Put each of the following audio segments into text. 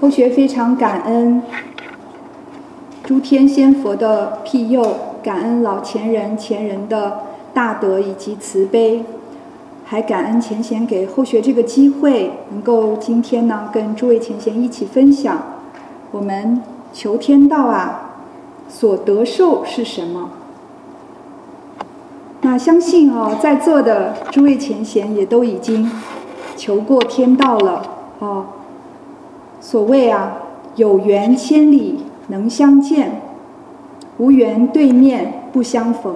后学非常感恩诸天仙佛的庇佑，感恩老前人前人的大德以及慈悲，还感恩前贤给后学这个机会，能够今天呢跟诸位前贤一起分享我们求天道啊所得受是什么。那相信哦，在座的诸位前贤也都已经求过天道了哦。所谓啊，有缘千里能相见，无缘对面不相逢。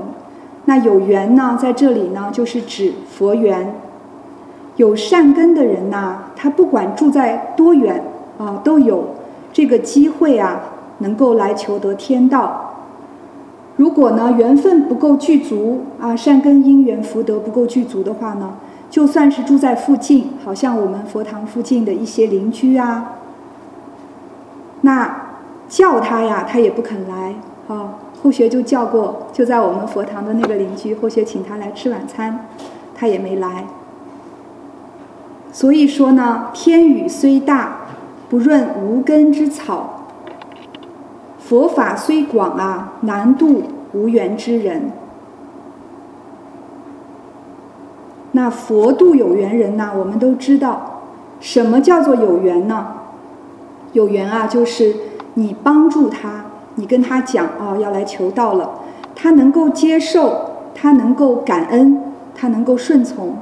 那有缘呢，在这里呢，就是指佛缘。有善根的人呐，他不管住在多远啊，都有这个机会啊，能够来求得天道。如果呢缘分不够具足啊，善根因缘福德不够具足的话呢，就算是住在附近，好像我们佛堂附近的一些邻居啊，那叫他呀，他也不肯来啊。后学就叫过，就在我们佛堂的那个邻居，后学请他来吃晚餐，他也没来。所以说呢，天雨虽大，不润无根之草。佛法虽广啊，难度无缘之人。那佛度有缘人呢？我们都知道，什么叫做有缘呢？有缘啊，就是你帮助他，你跟他讲啊，要来求道了，他能够接受，他能够感恩，他能够顺从，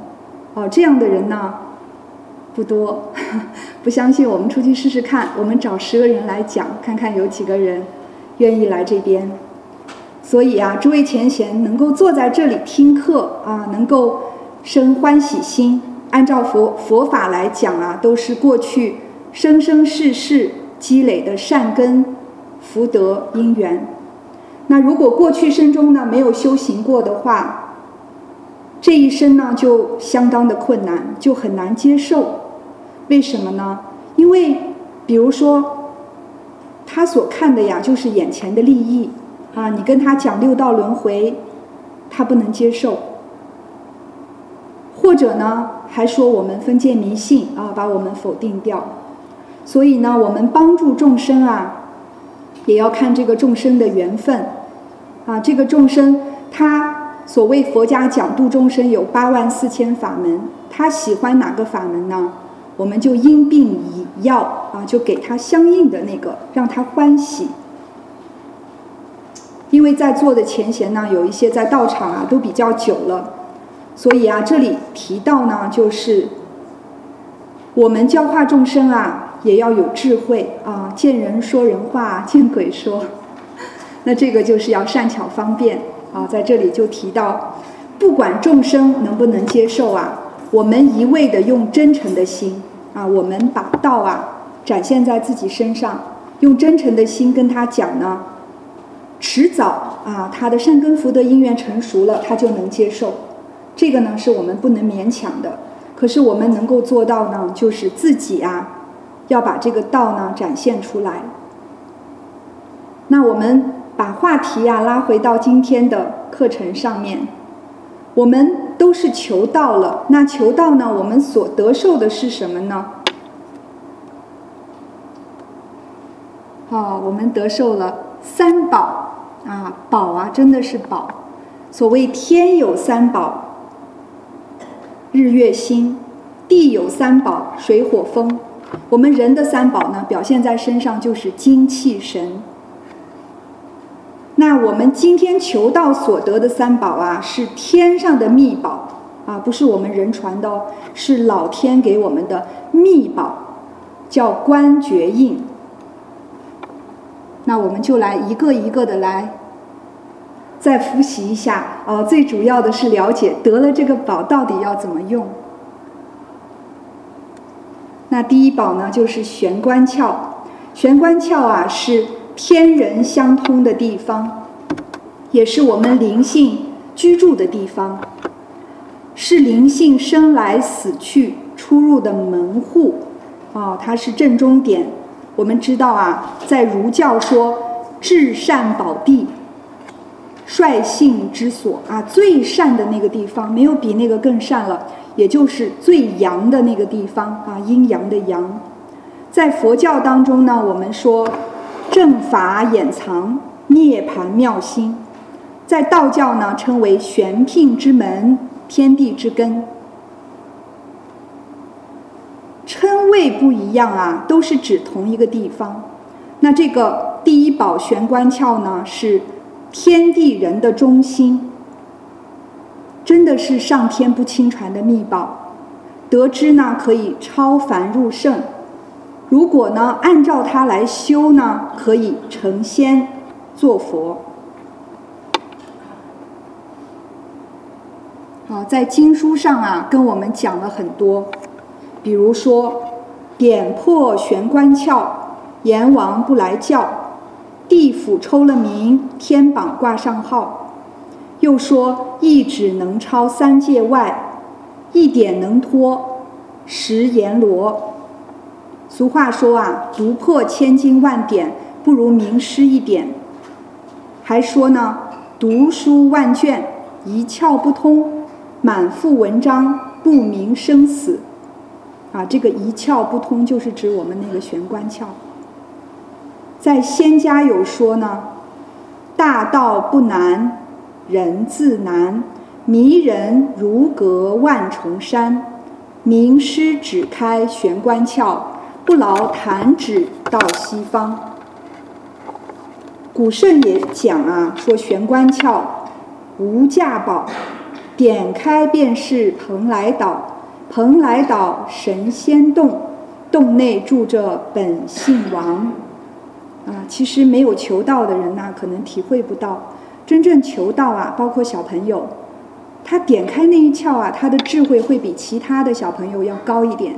哦，这样的人呢不多。不相信，我们出去试试看，我们找十个人来讲，看看有几个人。愿意来这边，所以啊，诸位前贤能够坐在这里听课啊，能够生欢喜心。按照佛佛法来讲啊，都是过去生生世世积累的善根福德因缘。那如果过去生中呢没有修行过的话，这一生呢就相当的困难，就很难接受。为什么呢？因为比如说。他所看的呀，就是眼前的利益，啊，你跟他讲六道轮回，他不能接受。或者呢，还说我们封建迷信啊，把我们否定掉。所以呢，我们帮助众生啊，也要看这个众生的缘分，啊，这个众生他所谓佛家讲度众生有八万四千法门，他喜欢哪个法门呢？我们就因病以药啊，就给他相应的那个，让他欢喜。因为在座的前贤呢，有一些在道场啊都比较久了，所以啊，这里提到呢，就是我们教化众生啊，也要有智慧啊，见人说人话，见鬼说。那这个就是要善巧方便啊，在这里就提到，不管众生能不能接受啊。我们一味的用真诚的心啊，我们把道啊展现在自己身上，用真诚的心跟他讲呢，迟早啊，他的善根福德因缘成熟了，他就能接受。这个呢是我们不能勉强的。可是我们能够做到呢，就是自己啊，要把这个道呢展现出来。那我们把话题啊拉回到今天的课程上面，我们。都是求道了，那求道呢？我们所得受的是什么呢？好，我们得受了三宝啊，宝啊，真的是宝。所谓天有三宝，日月星；地有三宝，水火风。我们人的三宝呢，表现在身上就是精气神。那我们今天求道所得的三宝啊，是天上的秘宝啊，不是我们人传的哦，是老天给我们的秘宝，叫观觉印。那我们就来一个一个的来再复习一下啊，最主要的是了解得了这个宝到底要怎么用。那第一宝呢，就是玄关窍，玄关窍啊是。天人相通的地方，也是我们灵性居住的地方，是灵性生来死去、出入的门户。哦，它是正中点。我们知道啊，在儒教说至善宝地，率性之所啊，最善的那个地方，没有比那个更善了，也就是最阳的那个地方啊，阴阳的阳。在佛教当中呢，我们说正法掩藏，涅盘妙心；在道教呢，称为玄牝之门，天地之根。称谓不一样啊，都是指同一个地方。那这个第一宝玄关窍呢，是天地人的中心，真的是上天不轻传的秘宝。得知呢，可以超凡入圣。如果呢，按照它来修呢，可以成仙做佛。好，在经书上啊，跟我们讲了很多，比如说点破玄关窍，阎王不来叫，地府抽了名，天榜挂上号，又说一指能超三界外，一点能脱十阎罗。俗话说啊，读破千经万典，不如名师一点。还说呢，读书万卷，一窍不通；满腹文章，不明生死。啊，这个一窍不通，就是指我们那个玄关窍。在仙家有说呢，大道不难，人自难；迷人如隔万重山，名师只开玄关窍。不劳弹指到西方。古圣也讲啊，说玄关窍无价宝，点开便是蓬莱岛。蓬莱岛神仙洞，洞内住着本性王。啊，其实没有求道的人呐，可能体会不到。真正求道啊，包括小朋友，他点开那一窍啊，他的智慧会比其他的小朋友要高一点。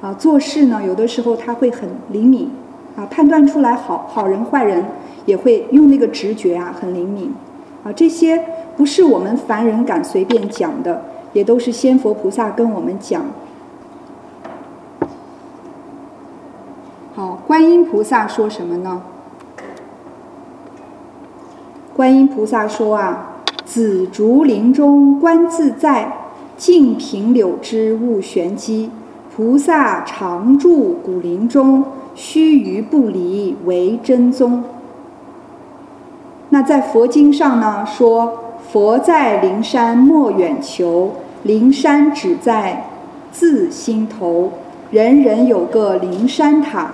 啊，做事呢，有的时候他会很灵敏，啊，判断出来好好人坏人，也会用那个直觉啊，很灵敏，啊，这些不是我们凡人敢随便讲的，也都是仙佛菩萨跟我们讲。好，观音菩萨说什么呢？观音菩萨说啊，紫竹林中观自在，静凭柳枝悟玄机。菩萨常住古林中，须臾不离为真宗。那在佛经上呢说，佛在灵山莫远求，灵山只在自心头。人人有个灵山塔，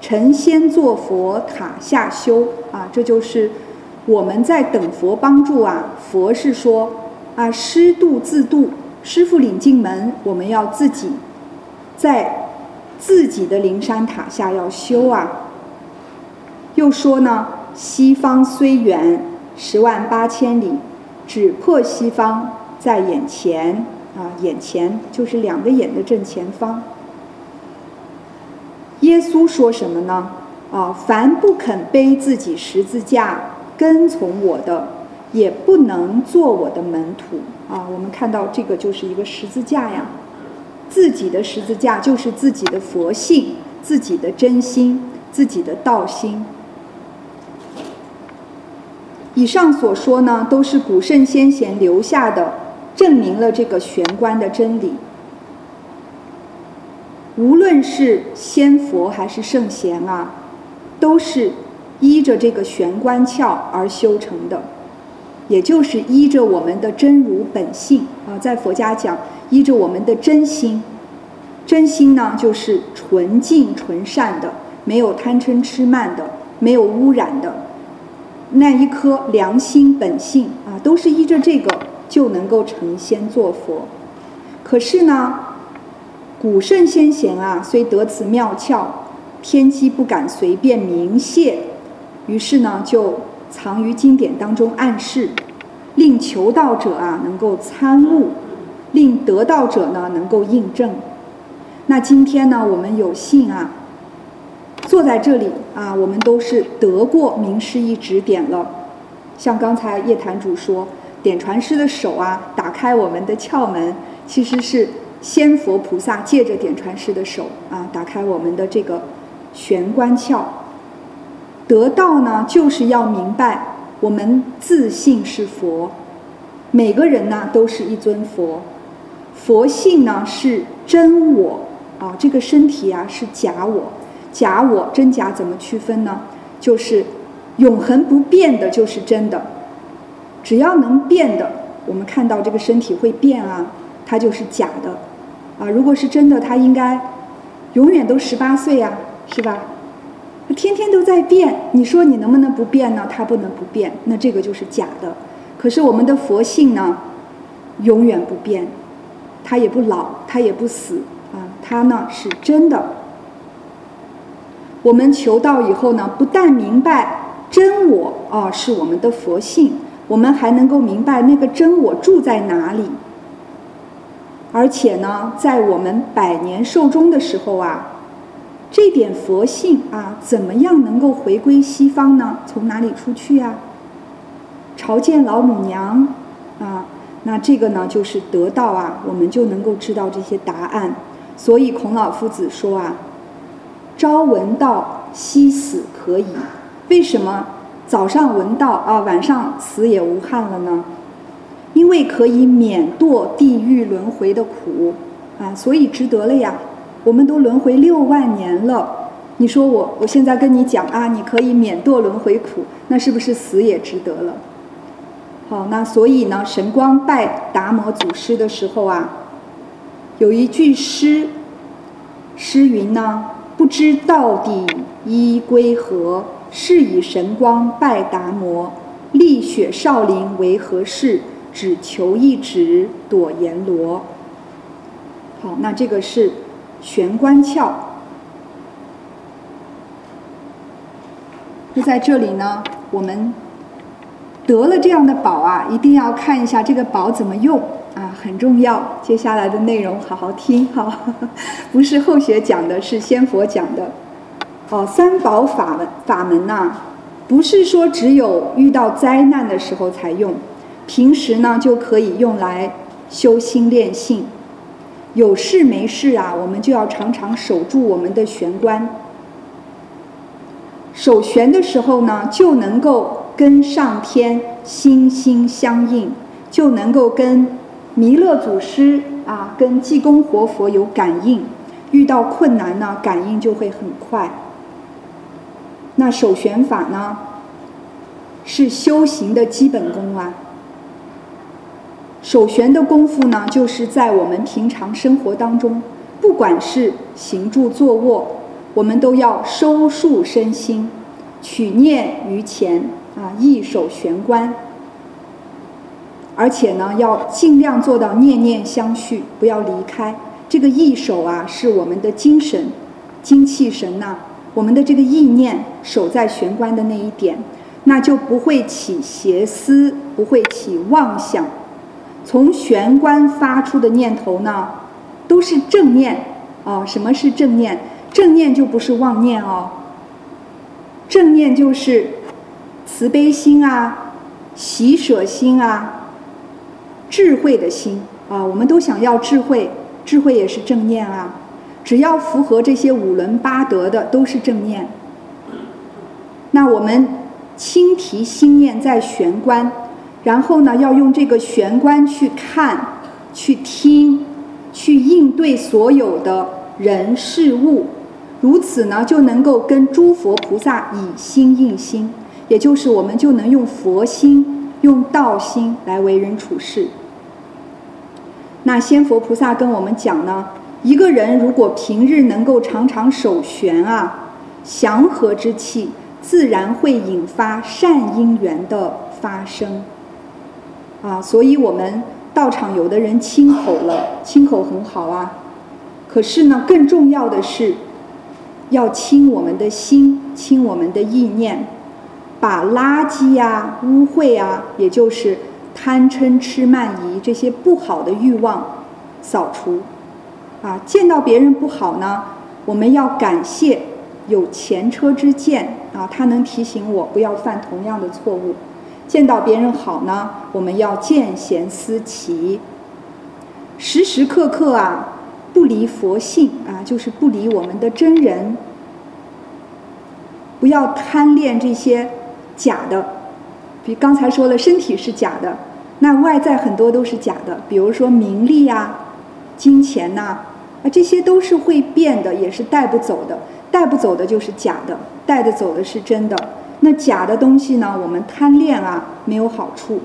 成仙做佛塔下修啊，这就是我们在等佛帮助啊。佛是说啊，师度自度，师傅领进门，我们要自己。在自己的灵山塔下要修啊。又说呢，西方虽远十万八千里，只破西方在眼前啊，眼前就是两个眼的正前方。耶稣说什么呢？啊，凡不肯背自己十字架跟从我的，也不能做我的门徒啊。我们看到这个就是一个十字架呀。自己的十字架就是自己的佛性，自己的真心，自己的道心。以上所说呢，都是古圣先贤留下的，证明了这个玄关的真理。无论是仙佛还是圣贤啊，都是依着这个玄关窍而修成的，也就是依着我们的真如本性啊，在佛家讲。依着我们的真心，真心呢就是纯净纯善的，没有贪嗔痴慢的，没有污染的，那一颗良心本性啊，都是依着这个就能够成仙做佛。可是呢，古圣先贤啊，虽得此妙窍，天机不敢随便明泄，于是呢，就藏于经典当中暗示，令求道者啊能够参悟。令得道者呢能够印证。那今天呢，我们有幸啊，坐在这里啊，我们都是得过名师一指点了。像刚才叶坛主说，点传师的手啊，打开我们的窍门，其实是仙佛菩萨借着点传师的手啊，打开我们的这个玄关窍。得道呢，就是要明白我们自信是佛，每个人呢都是一尊佛。佛性呢是真我啊，这个身体啊是假我，假我真假怎么区分呢？就是永恒不变的，就是真的。只要能变的，我们看到这个身体会变啊，它就是假的。啊，如果是真的，他应该永远都十八岁呀，是吧？天天都在变，你说你能不能不变呢？他不能不变，那这个就是假的。可是我们的佛性呢，永远不变，它也不老，它也不死啊，它呢是真的。我们求道以后呢，不但明白真我啊是我们的佛性，我们还能够明白那个真我住在哪里。而且呢，在我们百年寿终的时候啊，这点佛性啊，怎么样能够回归西方呢？从哪里出去呀？朝见老母娘啊，那这个呢，就是得道啊，我们就能够知道这些答案。所以孔老夫子说啊：“朝闻道，夕死可矣。”为什么早上闻道啊，晚上死也无憾了呢？因为可以免堕地狱轮回的苦，啊，所以值得了呀。我们都轮回六万年了，你说我我现在跟你讲啊，你可以免堕轮回苦，那是不是死也值得了？好，那所以呢，神光拜达摩祖师的时候啊，有一句诗，诗云呢：不知到底依归何，是以神光拜达摩，立雪少林为何事？只求一指躲阎罗。好，那这个是玄关窍。那在这里呢，我们得了这样的宝啊，一定要看一下这个宝怎么用啊，很重要。接下来的内容好好听哈，不是后学讲的，是先佛讲的。哦，三宝法门法门呐，不是说只有遇到灾难的时候才用。平时呢就可以用来修心练性，有事没事啊，我们就要常常守住我们的玄关。守玄的时候呢，就能够跟上天心心相印，就能够跟弥勒祖师啊，跟济公活佛有感应。遇到困难呢，感应就会很快。那守玄法呢，是修行的基本功啊。守玄的功夫呢，就是在我们平常生活当中，不管是行住坐卧，我们都要收束身心，取念于前啊，一守玄关。而且呢，要尽量做到念念相续，不要离开。这个意守啊，是我们的精神、精气神呐，我们的这个意念守在玄关的那一点，那就不会起邪思，不会起妄想。从玄关发出的念头呢，都是正念哦。什么是正念？正念就不是妄念哦。正念就是慈悲心啊、喜舍心啊、智慧的心啊。我们都想要智慧，智慧也是正念啊。只要符合这些五伦八德的，都是正念。那我们轻提心念在玄关。然后呢，要用这个玄关去看、去听、去应对所有的人事物，如此呢，就能够跟诸佛菩萨以心应心，也就是我们就能用佛心、用道心来为人处事。那仙佛菩萨跟我们讲呢，一个人如果平日能够常常守玄啊，祥和之气自然会引发善因缘的发生。啊，所以我们道场有的人清口了，清口很好啊。可是呢，更重要的是，要清我们的心，清我们的意念，把垃圾呀、污秽啊，也就是贪嗔痴慢疑这些不好的欲望扫除。啊，见到别人不好呢，我们要感谢有前车之鉴啊，他能提醒我不要犯同样的错误。见到别人好呢，我们要见贤思齐，时时刻刻啊不离佛性啊，就是不离我们的真人，不要贪恋这些假的。比刚才说了，身体是假的，那外在很多都是假的，比如说名利啊、金钱呐，啊这些都是会变的，也是带不走的。带不走的就是假的，带着走的是真的。那假的东西呢，我们贪恋啊，没有好处，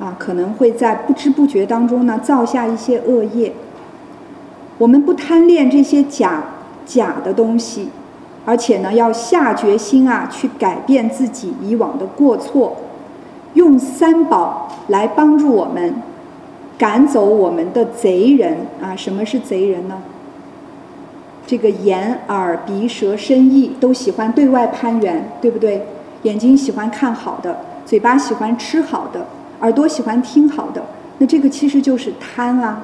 啊，可能会在不知不觉当中呢，造下一些恶业。我们不贪恋这些假假的东西，而且呢，要下决心啊，去改变自己以往的过错，用三宝来帮助我们赶走我们的贼人啊！什么是贼人呢？这个眼、耳、鼻、舌、身、意都喜欢对外攀援，对不对？眼睛喜欢看好的，嘴巴喜欢吃好的，耳朵喜欢听好的，那这个其实就是贪啊！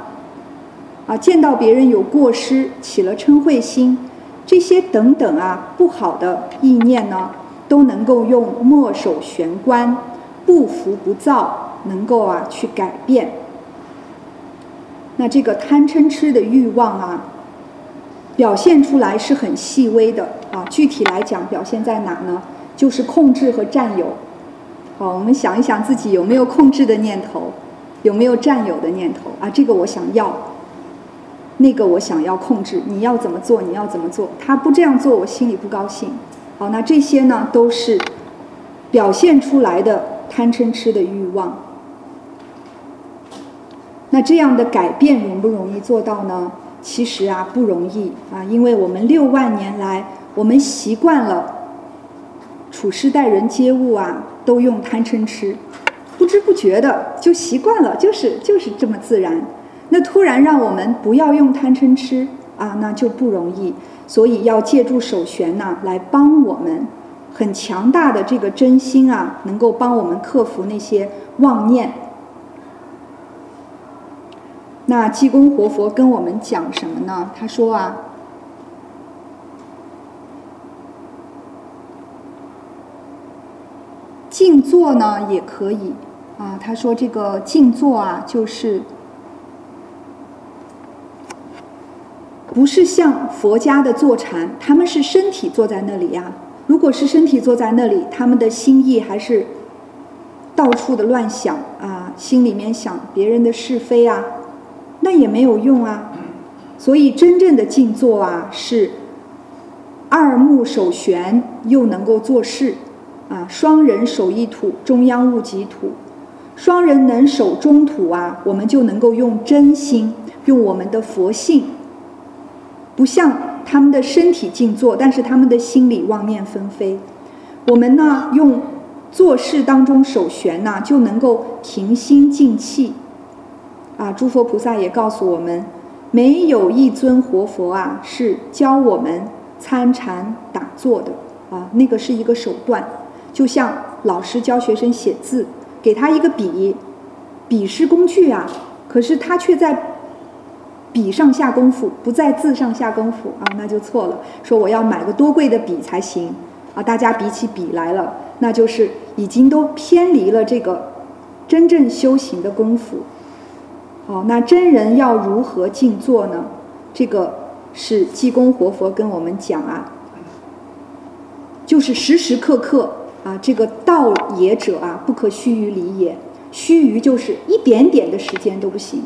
啊，见到别人有过失，起了嗔恚心，这些等等啊，不好的意念呢，都能够用墨守玄关、不浮不躁，能够啊去改变。那这个贪嗔痴的欲望啊。表现出来是很细微的啊，具体来讲表现在哪呢？就是控制和占有。好，我们想一想自己有没有控制的念头，有没有占有的念头啊？这个我想要，那个我想要控制，你要怎么做？你要怎么做？他不这样做，我心里不高兴。好，那这些呢都是表现出来的贪嗔痴的欲望。那这样的改变容不容易做到呢？其实啊不容易啊，因为我们六万年来，我们习惯了处事待人接物啊，都用贪嗔痴，不知不觉的就习惯了，就是就是这么自然。那突然让我们不要用贪嗔痴啊，那就不容易。所以要借助手旋呐，来帮我们很强大的这个真心啊，能够帮我们克服那些妄念。那济公活佛跟我们讲什么呢？他说啊，静坐呢也可以啊。他说这个静坐啊，就是不是像佛家的坐禅，他们是身体坐在那里呀。如果是身体坐在那里，他们的心意还是到处的乱想啊，心里面想别人的是非啊。那也没有用啊，所以真正的静坐啊，是二目守玄，又能够做事啊。双人守一土，中央物即土。双人能守中土啊，我们就能够用真心，用我们的佛性，不像他们的身体静坐，但是他们的心里妄念纷飞。我们呢，用做事当中守玄呢，就能够平心静气。啊，诸佛菩萨也告诉我们，没有一尊活佛啊，是教我们参禅打坐的啊，那个是一个手段，就像老师教学生写字，给他一个笔，笔是工具啊，可是他却在笔上下功夫，不在字上下功夫啊，那就错了。说我要买个多贵的笔才行啊，大家比起笔来了，那就是已经都偏离了这个真正修行的功夫。哦，那真人要如何静坐呢？这个是济公活佛跟我们讲啊，就是时时刻刻啊，这个道也者啊，不可须臾离也。须臾就是一点点的时间都不行，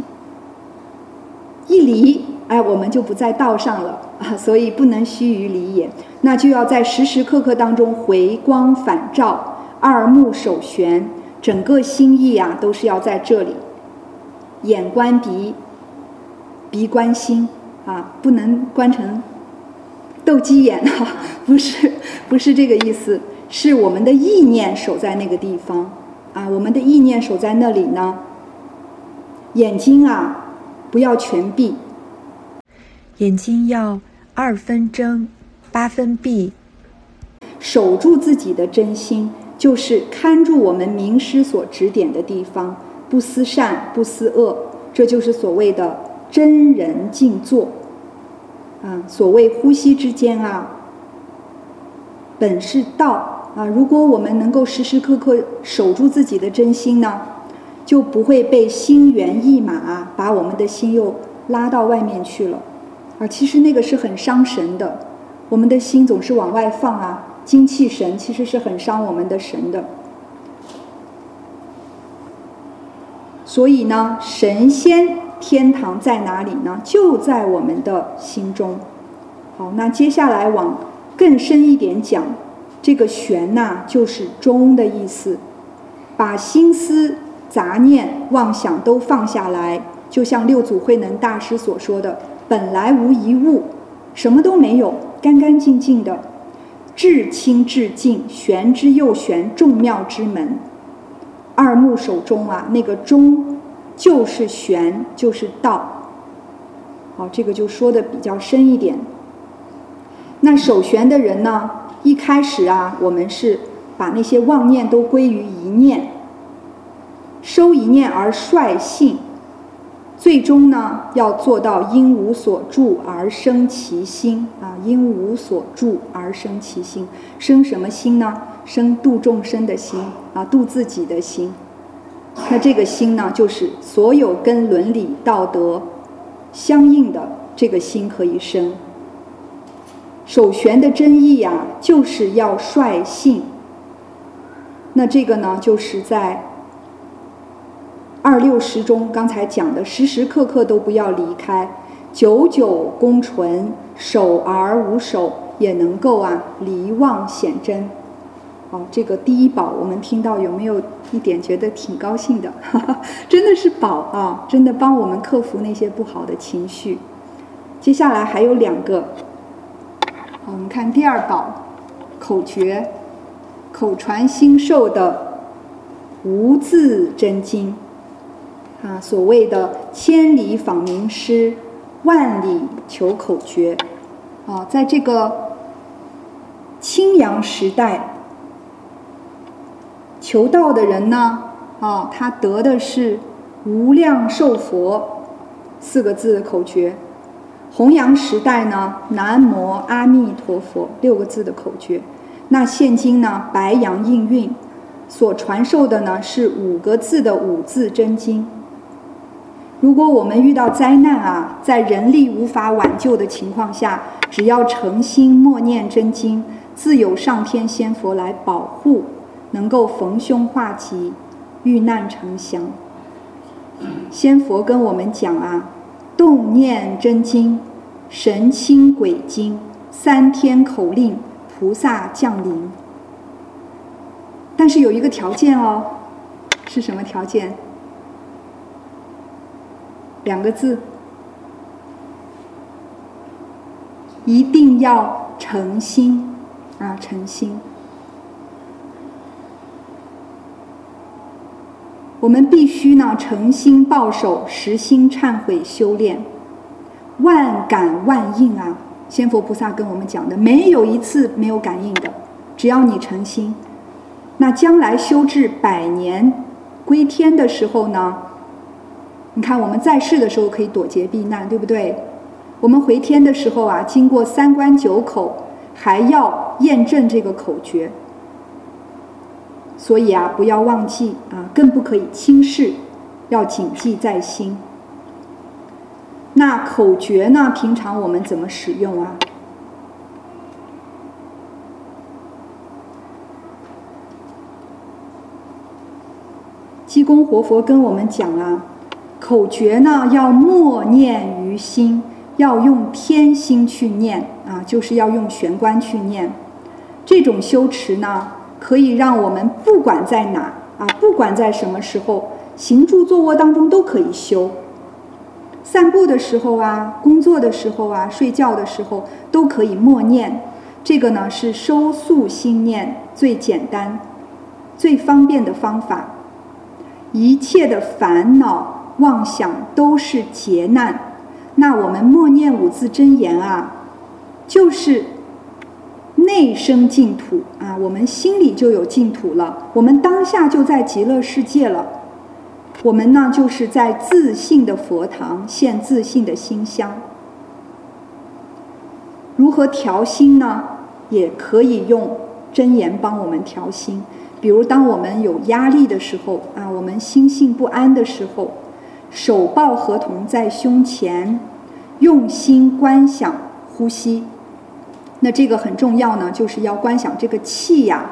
一离，哎，我们就不在道上了啊，所以不能须臾离也。那就要在时时刻刻当中回光返照，二目守玄，整个心意啊，都是要在这里。眼观鼻，鼻观心，啊，不能观成斗鸡眼啊，不是，不是这个意思，是我们的意念守在那个地方，啊，我们的意念守在那里呢。眼睛啊，不要全闭，眼睛要二分睁，八分闭，守住自己的真心，就是看住我们名师所指点的地方。不思善，不思恶，这就是所谓的真人静坐。啊，所谓呼吸之间啊，本是道啊。如果我们能够时时刻刻守住自己的真心呢，就不会被心猿意马把我们的心又拉到外面去了。啊，其实那个是很伤神的。我们的心总是往外放啊，精气神其实是很伤我们的神的。所以呢，神仙天堂在哪里呢？就在我们的心中。好，那接下来往更深一点讲，这个玄呐，就是中的意思，把心思、杂念、妄想都放下来，就像六祖慧能大师所说的：“本来无一物，什么都没有，干干净净的，至清至净，玄之又玄，众妙之门。”二目手中啊，那个中就是玄，就是道。好，这个就说的比较深一点。那守玄的人呢，一开始啊，我们是把那些妄念都归于一念，收一念而率性，最终呢，要做到因无所住而生其心啊，因无所住而生其心，生什么心呢？生度众生的心啊，度自己的心。那这个心呢，就是所有跟伦理道德相应的这个心可以生。守玄的真意呀，就是要率性。那这个呢，就是在二六十中刚才讲的，时时刻刻都不要离开，久久功纯，守而无守，也能够啊离妄显真。哦，这个第一宝，我们听到有没有一点觉得挺高兴的？真的是宝啊，真的帮我们克服那些不好的情绪。接下来还有两个，我们看第二宝，口诀，口传心授的无字真经啊，所谓的千里访名师，万里求口诀啊，在这个青阳时代。求道的人呢，啊，他得的是无量寿佛四个字的口诀；弘扬时代呢，南无阿弥陀佛六个字的口诀。那现今呢，白羊应运所传授的呢是五个字的五字真经。如果我们遇到灾难啊，在人力无法挽救的情况下，只要诚心默念真经，自有上天仙佛来保护。能够逢凶化吉，遇难成祥。仙佛跟我们讲啊，动念真经，神清鬼精，三天口令，菩萨降临。但是有一个条件哦，是什么条件？两个字，一定要诚心啊，诚心。我们必须呢诚心抱守，实心忏悔修炼，万感万应啊！仙佛菩萨跟我们讲的，没有一次没有感应的，只要你诚心，那将来修至百年归天的时候呢？你看我们在世的时候可以躲劫避难，对不对？我们回天的时候啊，经过三关九口，还要验证这个口诀。所以啊，不要忘记啊，更不可以轻视，要谨记在心。那口诀呢？平常我们怎么使用啊？济公活佛跟我们讲啊，口诀呢要默念于心，要用天心去念啊，就是要用玄关去念。这种修持呢。可以让我们不管在哪啊，不管在什么时候，行住坐卧当中都可以修。散步的时候啊，工作的时候啊，睡觉的时候都可以默念。这个呢是收束心念最简单、最方便的方法。一切的烦恼妄想都是劫难。那我们默念五字真言啊，就是。内生净土啊，我们心里就有净土了。我们当下就在极乐世界了。我们呢，就是在自信的佛堂现自信的心香。如何调心呢？也可以用真言帮我们调心。比如，当我们有压力的时候啊，我们心性不安的时候，手抱合同在胸前，用心观想呼吸。那这个很重要呢，就是要观想这个气呀，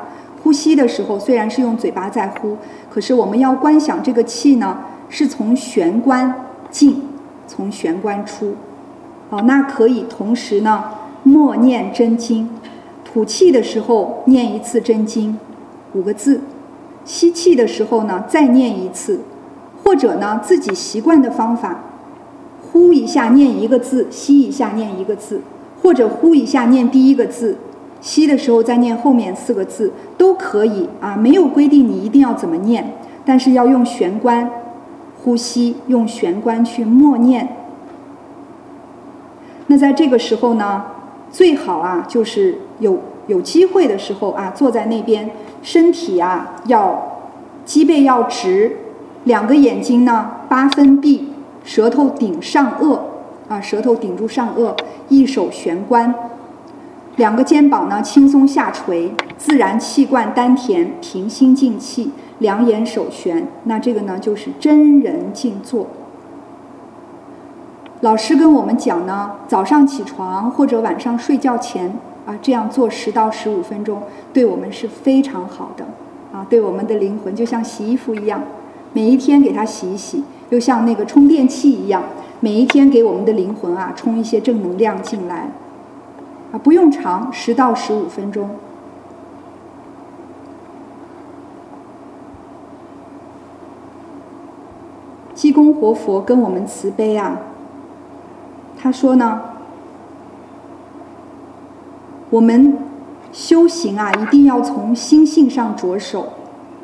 呼吸的时候虽然是用嘴巴在呼，可是我们要观想这个气呢，是从玄关进，从玄关出。哦，那可以同时呢，默念真经，吐气的时候念一次真经，五个字；吸气的时候呢再念一次，或者呢自己习惯的方法，呼一下念一个字，吸一下念一个字，或者呼一下念第一个字，吸的时候再念后面四个字都可以啊，没有规定你一定要怎么念，但是要用玄关呼吸，用玄关去默念。那在这个时候呢，最好啊，就是有有机会的时候啊，坐在那边，身体啊要脊背要直，两个眼睛呢八分闭，舌头顶上颚啊，舌头顶住上颚，一手悬关，两个肩膀呢轻松下垂，自然气贯丹田，平心静气，两眼手悬，那这个呢就是真人静坐。老师跟我们讲呢，早上起床或者晚上睡觉前啊，这样做十到十五分钟，对我们是非常好的啊，对我们的灵魂就像洗衣服一样，每一天给它洗一洗，又像那个充电器一样，每一天给我们的灵魂啊充一些正能量进来啊，不用长，十到十五分钟。济公活佛跟我们慈悲啊。他说呢，我们修行啊，一定要从心性上着手，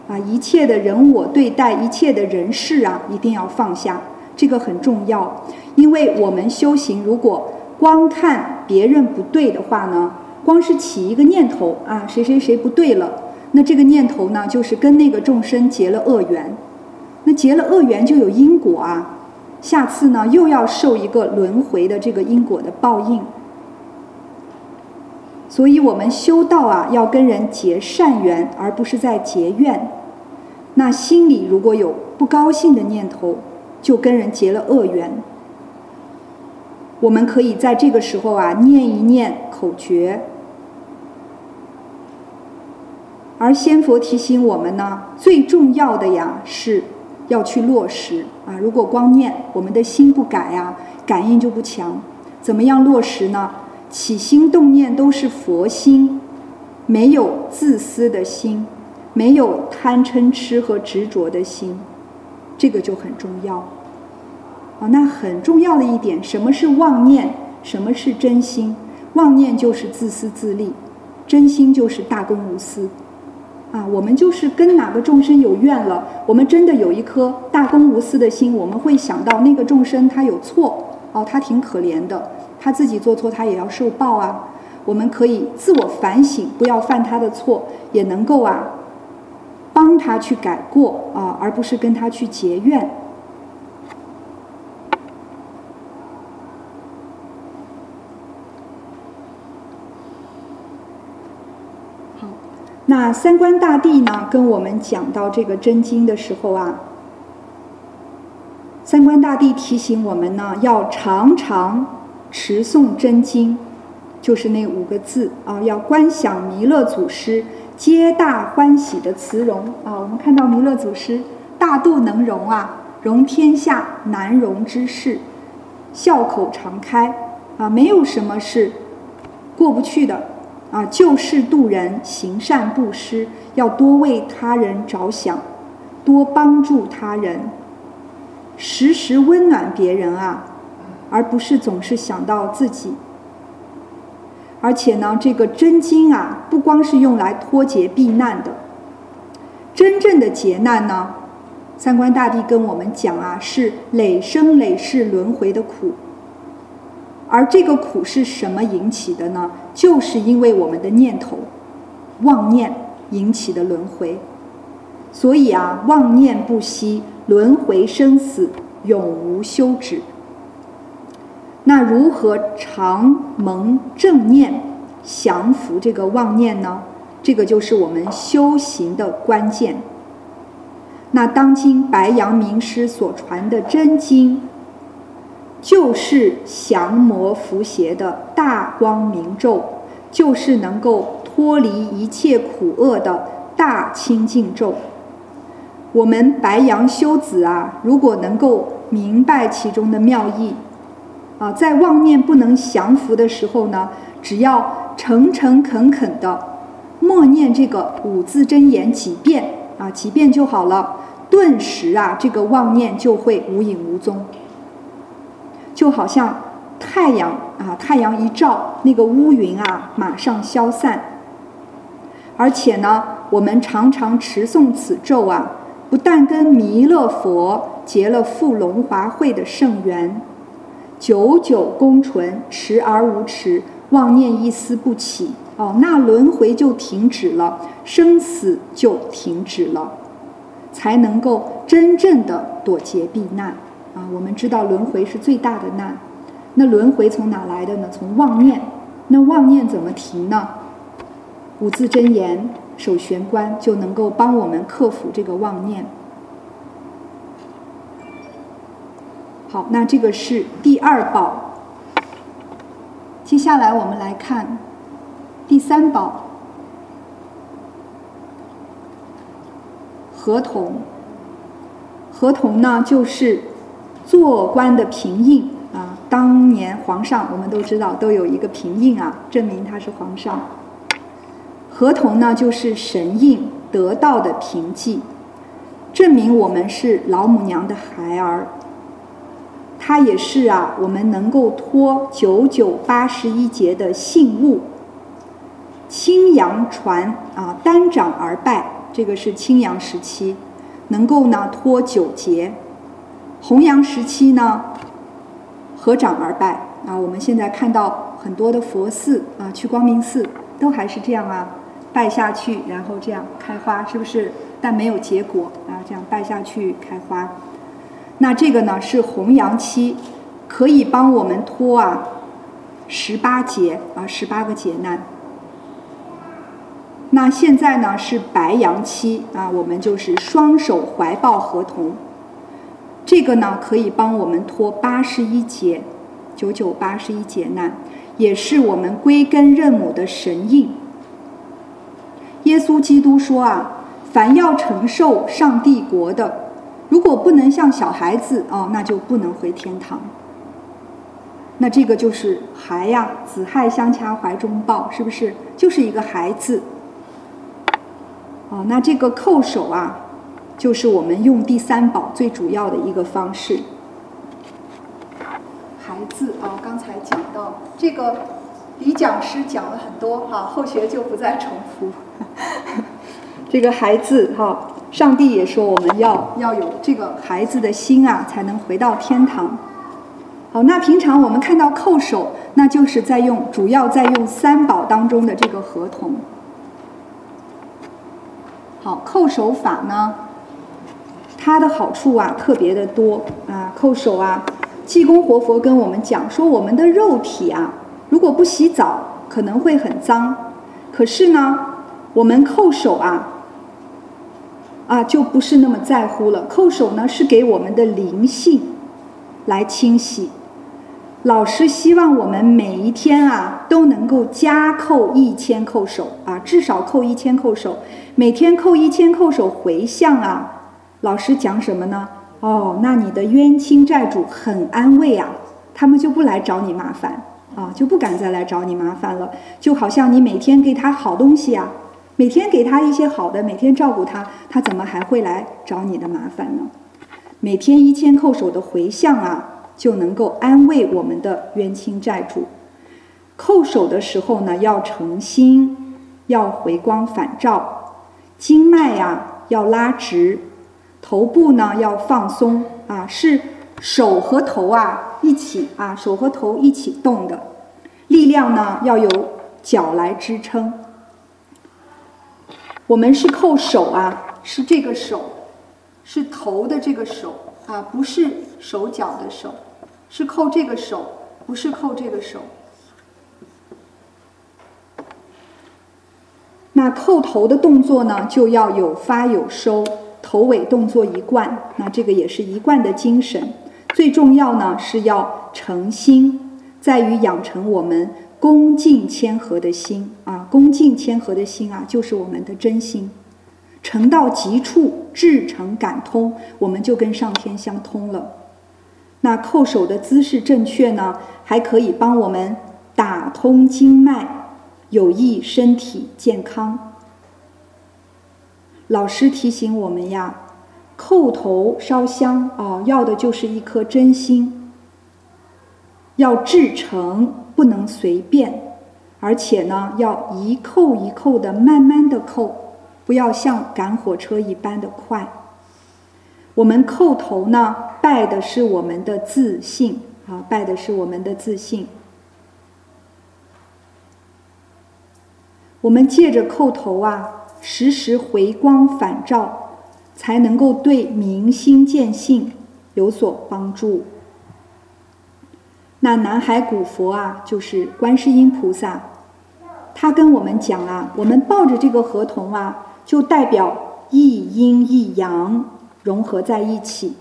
啊，一切的人我对待，一切的人事啊，一定要放下，这个很重要。因为我们修行，如果光看别人不对的话呢，光是起一个念头啊，谁谁谁不对了，那这个念头呢，就是跟那个众生结了恶缘，那结了恶缘就有因果啊。下次呢，又要受一个轮回的这个因果的报应。所以，我们修道啊，要跟人结善缘，而不是在结怨。那心里如果有不高兴的念头，就跟人结了恶缘。我们可以在这个时候啊，念一念口诀。而仙佛提醒我们呢，最重要的呀是。要去落实啊！如果光念，我们的心不改啊，感应就不强。怎么样落实呢？起心动念都是佛心，没有自私的心，没有贪嗔痴和执着的心，这个就很重要。啊，那很重要的一点，什么是妄念？什么是真心？妄念就是自私自利，真心就是大公无私。啊，我们就是跟哪个众生有怨了，我们真的有一颗大公无私的心，我们会想到那个众生他有错，哦，他挺可怜的，他自己做错他也要受报啊。我们可以自我反省，不要犯他的错，也能够啊，帮他去改过啊，而不是跟他去结怨。好那三观大帝呢，跟我们讲到这个真经的时候啊，三观大帝提醒我们呢，要常常持诵真经，就是那五个字啊，要观想弥勒祖师皆大欢喜的慈容啊。我们看到弥勒祖师大度能容啊，容天下难容之事，笑口常开啊，没有什么是过不去的。啊，救世渡人，行善布施，要多为他人着想，多帮助他人，时时温暖别人啊，而不是总是想到自己。而且呢，这个真经啊，不光是用来脱劫避难的，真正的劫难呢，三观大帝跟我们讲啊，是累生累世轮回的苦。而这个苦是什么引起的呢？就是因为我们的念头、妄念引起的轮回。所以啊，妄念不息，轮回生死永无休止。那如何常蒙正念，降服这个妄念呢？这个就是我们修行的关键。那当今白杨名师所传的真经。就是降魔伏邪的大光明咒，就是能够脱离一切苦厄的大清净咒。我们白羊修子啊，如果能够明白其中的妙意，啊，在妄念不能降服的时候呢，只要诚诚恳恳的默念这个五字真言几遍啊，几遍就好了，顿时啊，这个妄念就会无影无踪，就好像太阳啊，太阳一照，那个乌云啊，马上消散。而且呢，我们常常持诵此咒啊，不但跟弥勒佛结了赴龙华会的圣缘，久久功纯，持而无持，妄念一丝不起，哦，那轮回就停止了，生死就停止了，才能够真正的躲劫避难啊！我们知道轮回是最大的难，那轮回从哪来的呢？从妄念，那妄念怎么停呢？五字真言守玄关就能够帮我们克服这个妄念。好，那这个是第二宝。接下来我们来看第三宝，合同。合同呢，就是做官的凭印啊。当年皇上，我们都知道都有一个凭印啊，证明他是皇上。合同呢，就是神印得到的凭记，证明我们是老母娘的孩儿。它也是啊，我们能够托九九八十一劫的信物。青阳传啊，单掌而拜，这个是青阳时期，能够呢托九节。弘阳时期呢，合掌而拜啊。我们现在看到很多的佛寺啊，去光明寺都还是这样啊。拜下去，然后这样开花，是不是？但没有结果啊，这样拜下去开花。那这个呢是红阳期，可以帮我们脱啊十八劫啊十八个劫难。那现在呢是白羊期啊，我们就是双手怀抱合同，这个呢可以帮我们脱八十一劫，九九八十一劫难，也是我们归根认母的神印。耶稣基督说啊，凡要承受上帝国的，如果不能像小孩子哦，那就不能回天堂。那这个就是孩呀，子亥相掐怀中抱，是不是？就是一个孩子。哦，那这个叩首啊，就是我们用第三宝最主要的一个方式。孩子啊，刚才讲到这个，李讲师讲了很多哈，后学就不再重复。这个孩子哈，上帝也说我们要要有这个孩子的心啊，才能回到天堂。好，那平常我们看到叩首，那就是在用，主要在用三宝当中的这个合同。好，叩首法呢，它的好处啊特别的多啊。叩首啊，济公活佛跟我们讲说，我们的肉体啊，如果不洗澡，可能会很脏。可是呢，我们叩首啊，啊，就不是那么在乎了。叩首呢，是给我们的灵性来清洗。老师希望我们每一天啊，都能够加叩一千叩首啊，至少叩一千叩首，每天叩一千叩首回向啊。老师讲什么呢？哦，那你的冤亲债主很安慰啊，他们就不来找你麻烦。啊，就不敢再来找你麻烦了。就好像你每天给他好东西啊，每天给他一些好的，每天照顾他，他怎么还会来找你的麻烦呢？每天一千叩首的回向啊，就能够安慰我们的冤亲债主。叩首的时候呢，要诚心，要回光返照，经脉呀要拉直，头部呢要放松啊，是。手和头啊一起啊，手和头一起动的，力量呢要由脚来支撑。我们是扣手啊，是这个手，是头的这个手啊，不是手脚的手，是扣这个手，不是扣这个手。那扣头的动作呢，就要有发有收，头尾动作一贯，那这个也是一贯的精神。最重要呢是要诚心，在于养成我们恭敬谦和的心啊，恭敬谦和的心啊，就是我们的真心，诚到极处，至诚感通，我们就跟上天相通了。那叩首的姿势正确呢，还可以帮我们打通经脉，有益身体健康。老师提醒我们呀，叩头烧香啊，要的就是一颗真心，要至诚，不能随便，而且呢，要一扣一扣的慢慢的扣，不要像赶火车一般的快。我们叩头呢，拜的是我们的自信啊，拜的是我们的自信。我们借着叩头啊，时时回光返照，才能够对明心见性有所帮助。那南海古佛啊，就是观世音菩萨，他跟我们讲啊，我们抱着这个合同啊，就代表一阴一阳。融合在一起，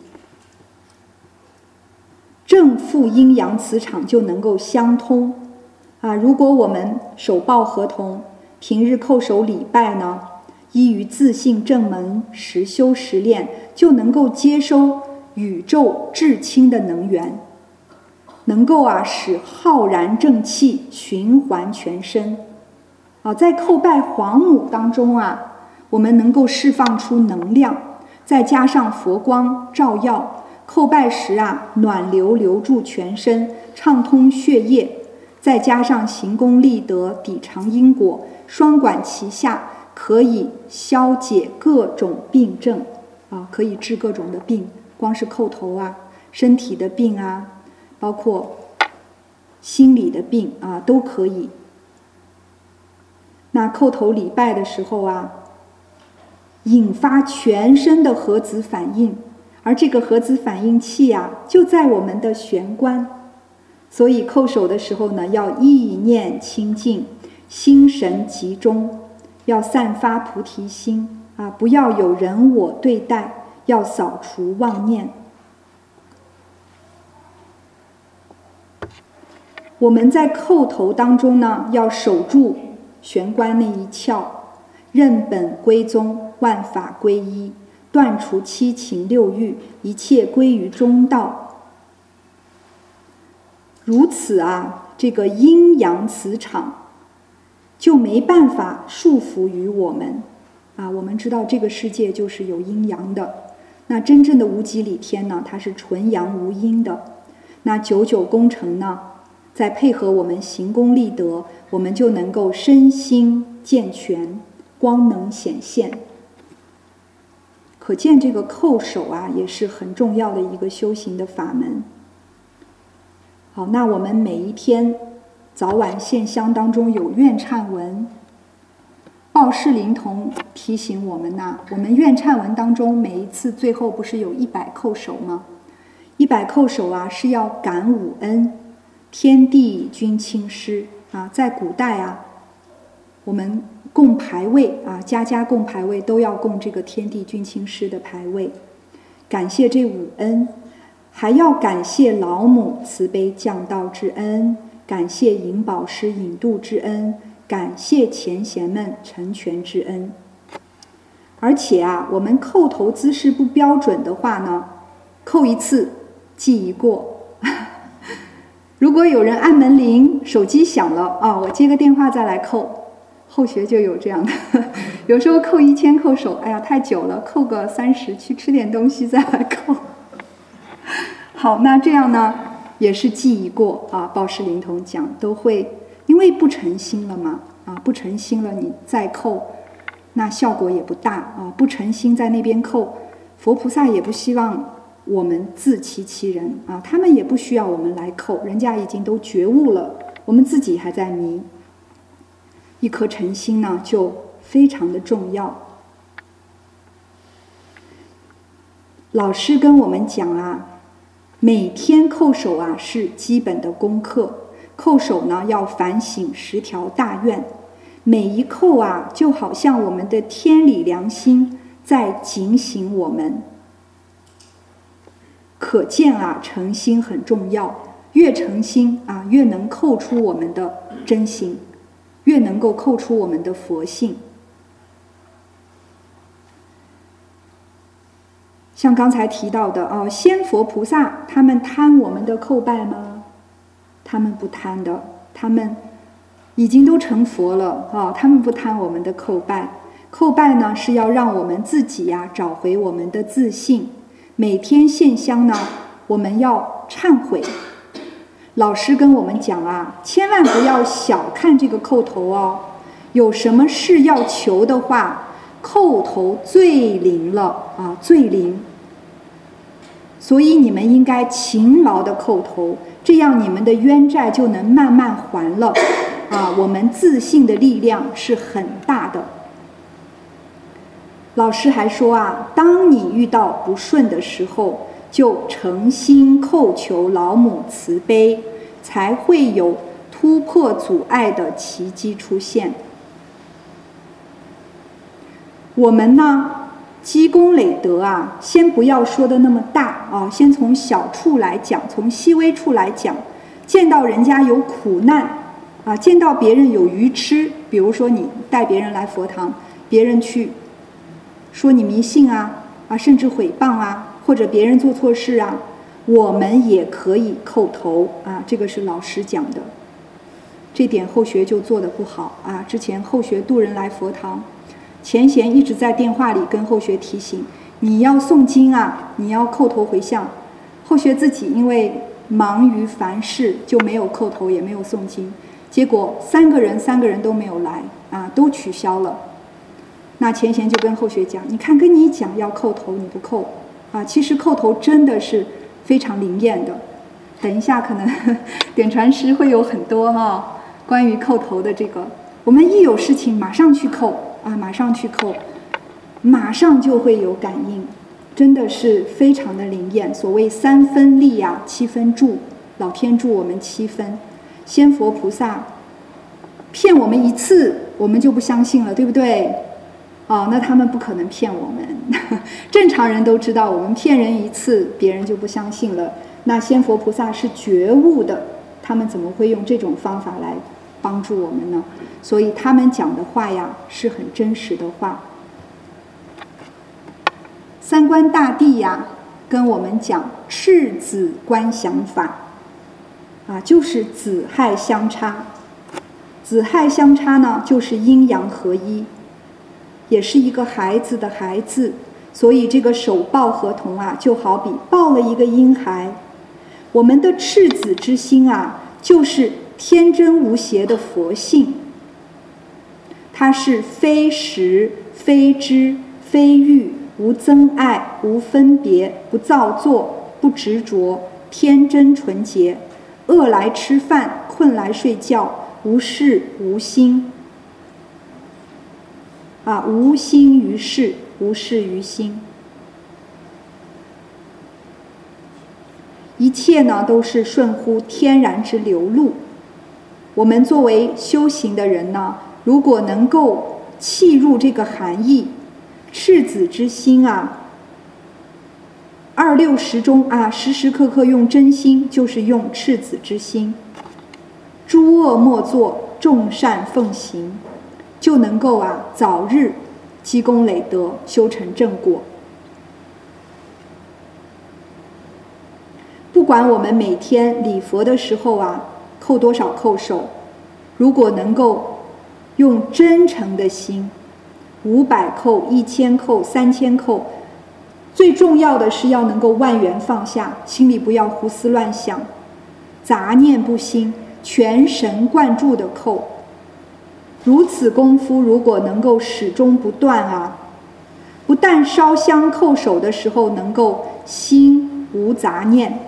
正负阴阳磁场就能够相通啊！如果我们手抱合同，平日叩首礼拜呢，依于自信正门，实修实练，就能够接收宇宙至清的能源，能够啊使浩然正气循环全身啊！在叩拜黄母当中啊，我们能够释放出能量。再加上佛光照耀，叩拜时啊，暖流流注全身，畅通血液；再加上行功立德，抵偿因果，双管齐下，可以消解各种病症啊，可以治各种的病。光是叩头啊，身体的病啊，包括心理的病啊，都可以。那叩头礼拜的时候啊。引发全身的核子反应，而这个核子反应器呀，就在我们的玄关。所以叩首的时候呢，要意念清净，心神集中，要散发菩提心啊，不要有人我对待，要扫除妄念。我们在叩头当中呢，要守住玄关那一窍，认本归宗。万法归一，断除七情六欲，一切归于中道。如此啊，这个阴阳磁场就没办法束缚于我们啊。我们知道这个世界就是有阴阳的，那真正的无极理天呢，它是纯阳无阴的。那九九工程呢，再配合我们行功立德，我们就能够身心健全，光能显现。可见这个叩首啊，也是很重要的一个修行的法门。好，那我们每一天早晚献香当中有愿忏文，报世灵童提醒我们呐，我们愿忏文当中每一次最后不是有一百叩首吗？一百叩首啊，是要感五恩，天地君亲师啊，在古代啊，我们。供牌位啊，家家供牌位都要供这个天地君亲师的牌位，感谢这五恩，还要感谢老母慈悲降道之恩，感谢引宝师引渡之恩，感谢前贤们成全之恩。而且啊，我们叩头姿势不标准的话呢，叩一次记一过。如果有人按门铃，手机响了啊，我接个电话再来扣。后学就有这样的，有时候扣一千扣手，哎呀太久了，扣个三十去吃点东西再来扣。好，那这样呢也是记一过啊。报失灵童讲都会，因为不诚心了嘛啊，不诚心了你再扣，那效果也不大啊。不诚心在那边扣，佛菩萨也不希望我们自欺欺人啊，他们也不需要我们来扣，人家已经都觉悟了，我们自己还在迷。一颗诚心呢，就非常的重要。老师跟我们讲啊，每天叩首啊是基本的功课。叩首呢要反省十条大愿，每一叩啊就好像我们的天理良心在警醒我们。可见啊，诚心很重要，越诚心啊，越能扣出我们的真心。越能够扣出我们的佛性，像刚才提到的啊，仙佛菩萨他们贪我们的叩拜吗？他们不贪的他们已经都成佛了啊，他们不贪我们的叩拜。叩拜呢，是要让我们自己呀找回我们的自信。每天献香呢，我们要忏悔。老师跟我们讲啊，千万不要小看这个叩头哦。有什么事要求的话，叩头最灵了啊，最灵。所以你们应该勤劳的叩头，这样你们的冤债就能慢慢还了。啊，我们自信的力量是很大的。老师还说啊，当你遇到不顺的时候，就诚心叩求老母慈悲，才会有突破阻碍的奇迹出现。我们呢，积功累德啊，先不要说的那么大啊，先从小处来讲，从细微处来讲。见到人家有苦难啊，见到别人有愚痴，比如说你带别人来佛堂，别人去。说你迷信啊啊，甚至诽谤啊，或者别人做错事啊，我们也可以叩头啊。这个是老师讲的，这点后学就做的不好啊。之前后学渡人来佛堂，前贤一直在电话里跟后学提醒，你要诵经啊，你要叩头回向。后学自己因为忙于凡事，就没有叩头，也没有诵经。结果三个人三个人都没有来啊，都取消了。那前贤就跟后学讲：“你看，跟你讲要叩头，你不叩，啊，其实叩头真的是非常灵验的。等一下，可能 点传师会有很多哈关于叩头的这个，我们一有事情马上去叩啊，马上去叩，马上就会有感应，真的是非常的灵验。所谓三分力呀，七分助，老天助我们七分，仙佛菩萨骗我们一次，我们就不相信了，对不对？”哦，那他们不可能骗我们。正常人都知道，我们骗人一次，别人就不相信了。那仙佛菩萨是觉悟的，他们怎么会用这种方法来帮助我们呢？所以他们讲的话呀，是很真实的话。三观大帝呀，跟我们讲赤子观想法，啊，就是子亥相差。子亥相差呢，就是阴阳合一。也是一个孩子的孩子，所以这个手抱合同啊，就好比抱了一个婴孩。我们的赤子之心啊，就是天真无邪的佛性。它是非识、非知、非欲，无增爱，无分别，不造作，不执着，天真纯洁。饿来吃饭，困来睡觉，无事无心。啊，无心于事，无事于心，一切呢都是顺乎天然之流露。我们作为修行的人呢，如果能够契入这个含义，赤子之心啊，二六十中啊，时时刻刻用真心，就是用赤子之心，诸恶莫作，众善奉行。就能够啊早日积功累德，修成正果。不管我们每天礼佛的时候啊叩多少叩首，如果能够用真诚的心，五百叩、一千叩、三千叩，最重要的是要能够万缘放下，心里不要胡思乱想，杂念不兴，全神贯注的叩。如此功夫，如果能够始终不断啊，不但烧香叩首的时候能够心无杂念，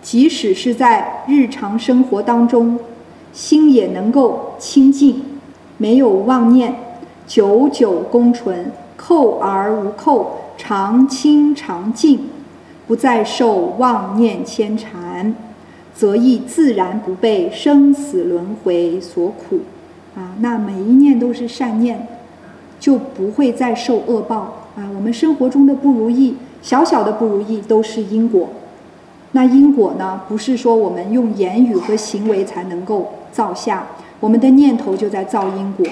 即使是在日常生活当中，心也能够清净，没有妄念，久久功纯，叩而无叩，常清常净，不再受妄念牵缠，则亦自然不被生死轮回所苦。那每一念都是善念，就不会再受恶报啊。我们生活中的不如意，小小的不如意都是因果。那因果呢，不是说我们用言语和行为才能够造下，我们的念头就在造因果。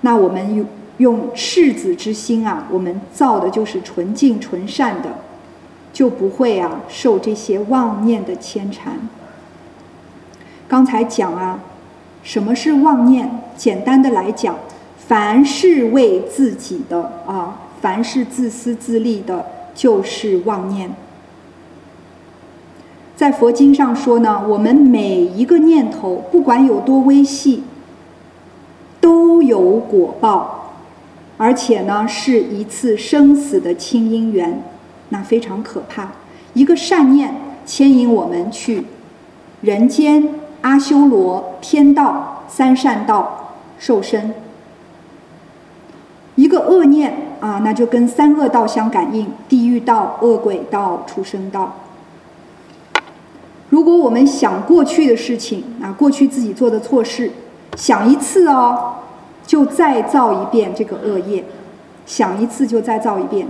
那我们用用赤子之心啊，我们造的就是纯净纯善的，就不会啊受这些妄念的牵缠。刚才讲啊，什么是妄念？简单的来讲，凡是为自己的啊，凡是自私自利的，就是妄念。在佛经上说呢，我们每一个念头，不管有多微细，都有果报，而且呢，是一次生死的亲因缘，那非常可怕。一个善念牵引我们去人间、阿修罗、天道、三善道受身；一个恶念啊，那就跟三恶道相感应，地狱道、恶鬼道、畜生道。如果我们想过去的事情啊，过去自己做的错事，想一次哦，就再造一遍这个恶业；想一次就再造一遍。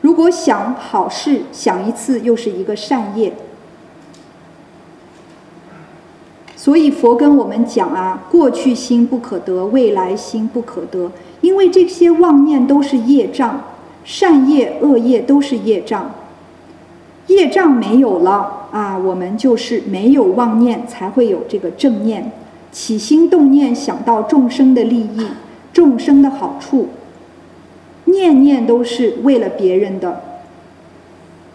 如果想好事，想一次又是一个善业。所以佛跟我们讲啊，过去心不可得，未来心不可得，因为这些妄念都是业障，善业、恶业都是业障。业障没有了啊，我们就是没有妄念，才会有这个正念，起心动念想到众生的利益、众生的好处，念念都是为了别人的。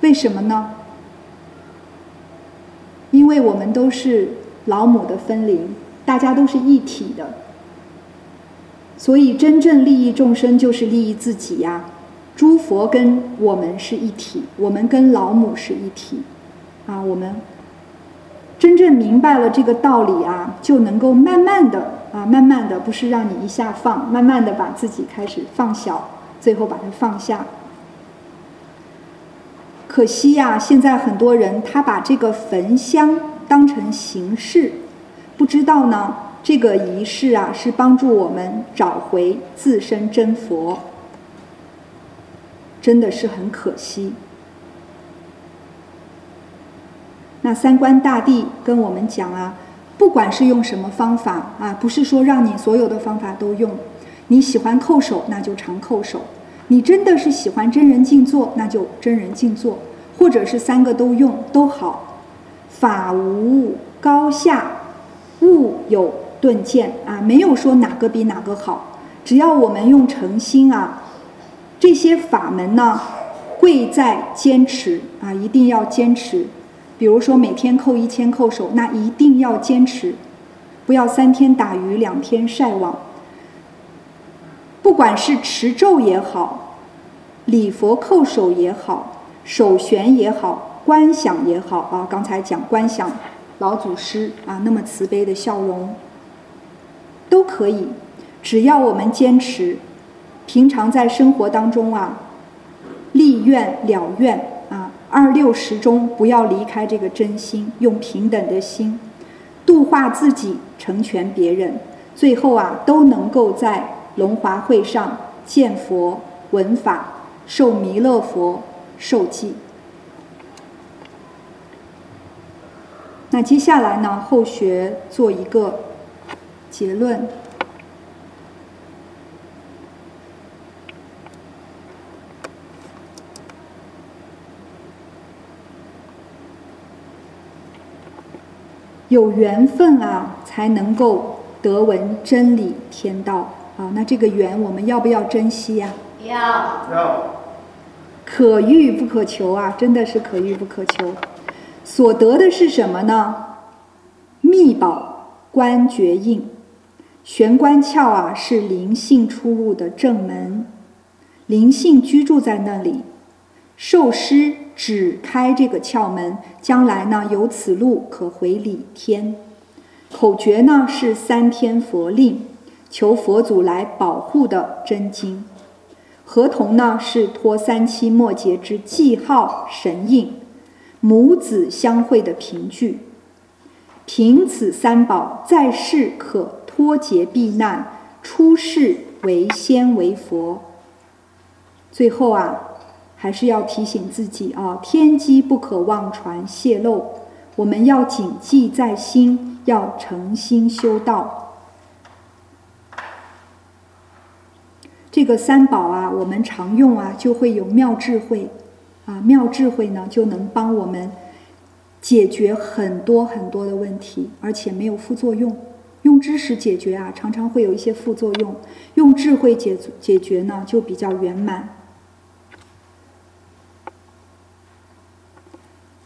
为什么呢？因为我们都是老母的分灵，大家都是一体的，所以真正利益众生就是利益自己呀。诸佛跟我们是一体，我们跟老母是一体，啊，我们真正明白了这个道理啊，就能够慢慢的啊，慢慢的不是让你一下放，慢慢的把自己开始放小，最后把它放下。可惜呀，现在很多人他把这个焚香当成形式，不知道呢，这个仪式啊是帮助我们找回自身真佛。真的是很可惜。那三观大帝跟我们讲啊，不管是用什么方法啊，不是说让你所有的方法都用。你喜欢叩首，那就常叩首；你真的是喜欢真人静坐，那就真人静坐，或者是三个都用都好。法无高下，物有顿渐啊，没有说哪个比哪个好，只要我们用诚心啊。这些法门呢，贵在坚持啊，一定要坚持。比如说每天叩一千叩首，那一定要坚持，不要三天打鱼两天晒网。不管是持咒也好，礼佛叩首也好，手旋也好，观想也好啊，刚才讲观想老祖师啊那么慈悲的笑容，都可以，只要我们坚持。平常在生活当中啊，立愿了愿啊，二六十中不要离开这个真心，用平等的心度化自己，成全别人，最后啊都能够在龙华会上见佛闻法，受弥勒佛受记。那接下来呢，后学做一个结论。有缘分啊，才能够得闻真理天道啊。那这个缘，我们要不要珍惜呀？要。要。可遇不可求啊，真的是可遇不可求。所得的是什么呢？密宝关觉印，玄关窍啊，是灵性出入的正门，灵性居住在那里，受师。只开这个窍门，将来呢有此路可回理天。口诀呢是三天佛令，求佛祖来保护的真经。合同呢是托三期末节之记号神印，母子相会的凭据。凭此三宝，在世可脱劫避难，出世为仙为佛。最后啊。还是要提醒自己啊，天机不可妄传泄露，我们要谨记在心，要诚心修道。这个三宝啊，我们常用啊，就会有妙智慧啊，妙智慧呢就能帮我们解决很多很多的问题，而且没有副作用。用知识解决啊，常常会有一些副作用；用智慧解解决呢，就比较圆满。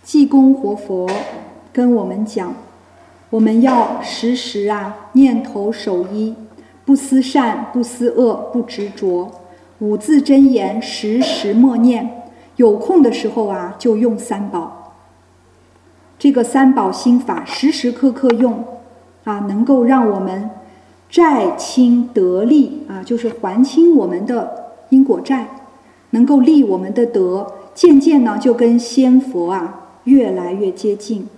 济公活佛跟我们讲，我们要时时啊念头守一，不思善，不思恶，不执着，五字真言时时默念。有空的时候啊，就用三宝。这个三宝心法时时刻刻用啊，能够让我们债清得利啊，就是还清我们的因果债，能够利我们的德，渐渐呢就跟仙佛啊。越来越接近。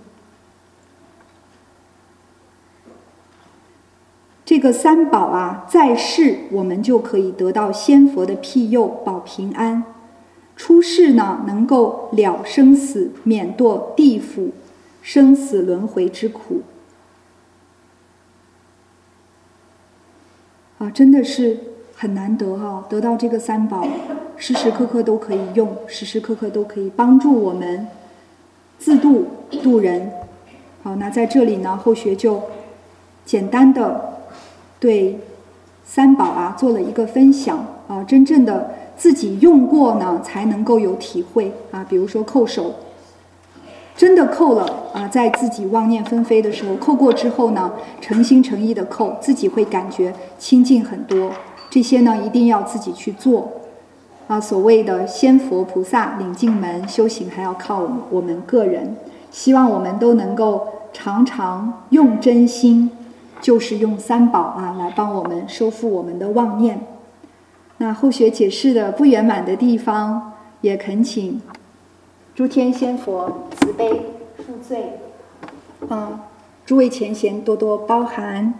这个三宝啊，在世我们就可以得到仙佛的庇佑，保平安；出世呢，能够了生死，免堕地府生死轮回之苦。啊，真的是很难得哈！得到这个三宝，时时刻刻都可以用，时时刻刻都可以帮助我们。自度度人，好，那在这里呢，后学就简单的对三宝啊做了一个分享啊，真正的自己用过呢，才能够有体会啊。比如说叩首，真的叩了啊，在自己妄念纷飞的时候，叩过之后呢，诚心诚意的叩，自己会感觉清净很多。这些呢，一定要自己去做。啊，所谓的仙佛菩萨领进门，修行还要靠我们个人。希望我们都能够常常用真心，就是用三宝啊，来帮我们收复我们的妄念。那后学解释的不圆满的地方，也恳请诸天仙佛慈悲恕罪，嗯，诸位前贤多多包涵。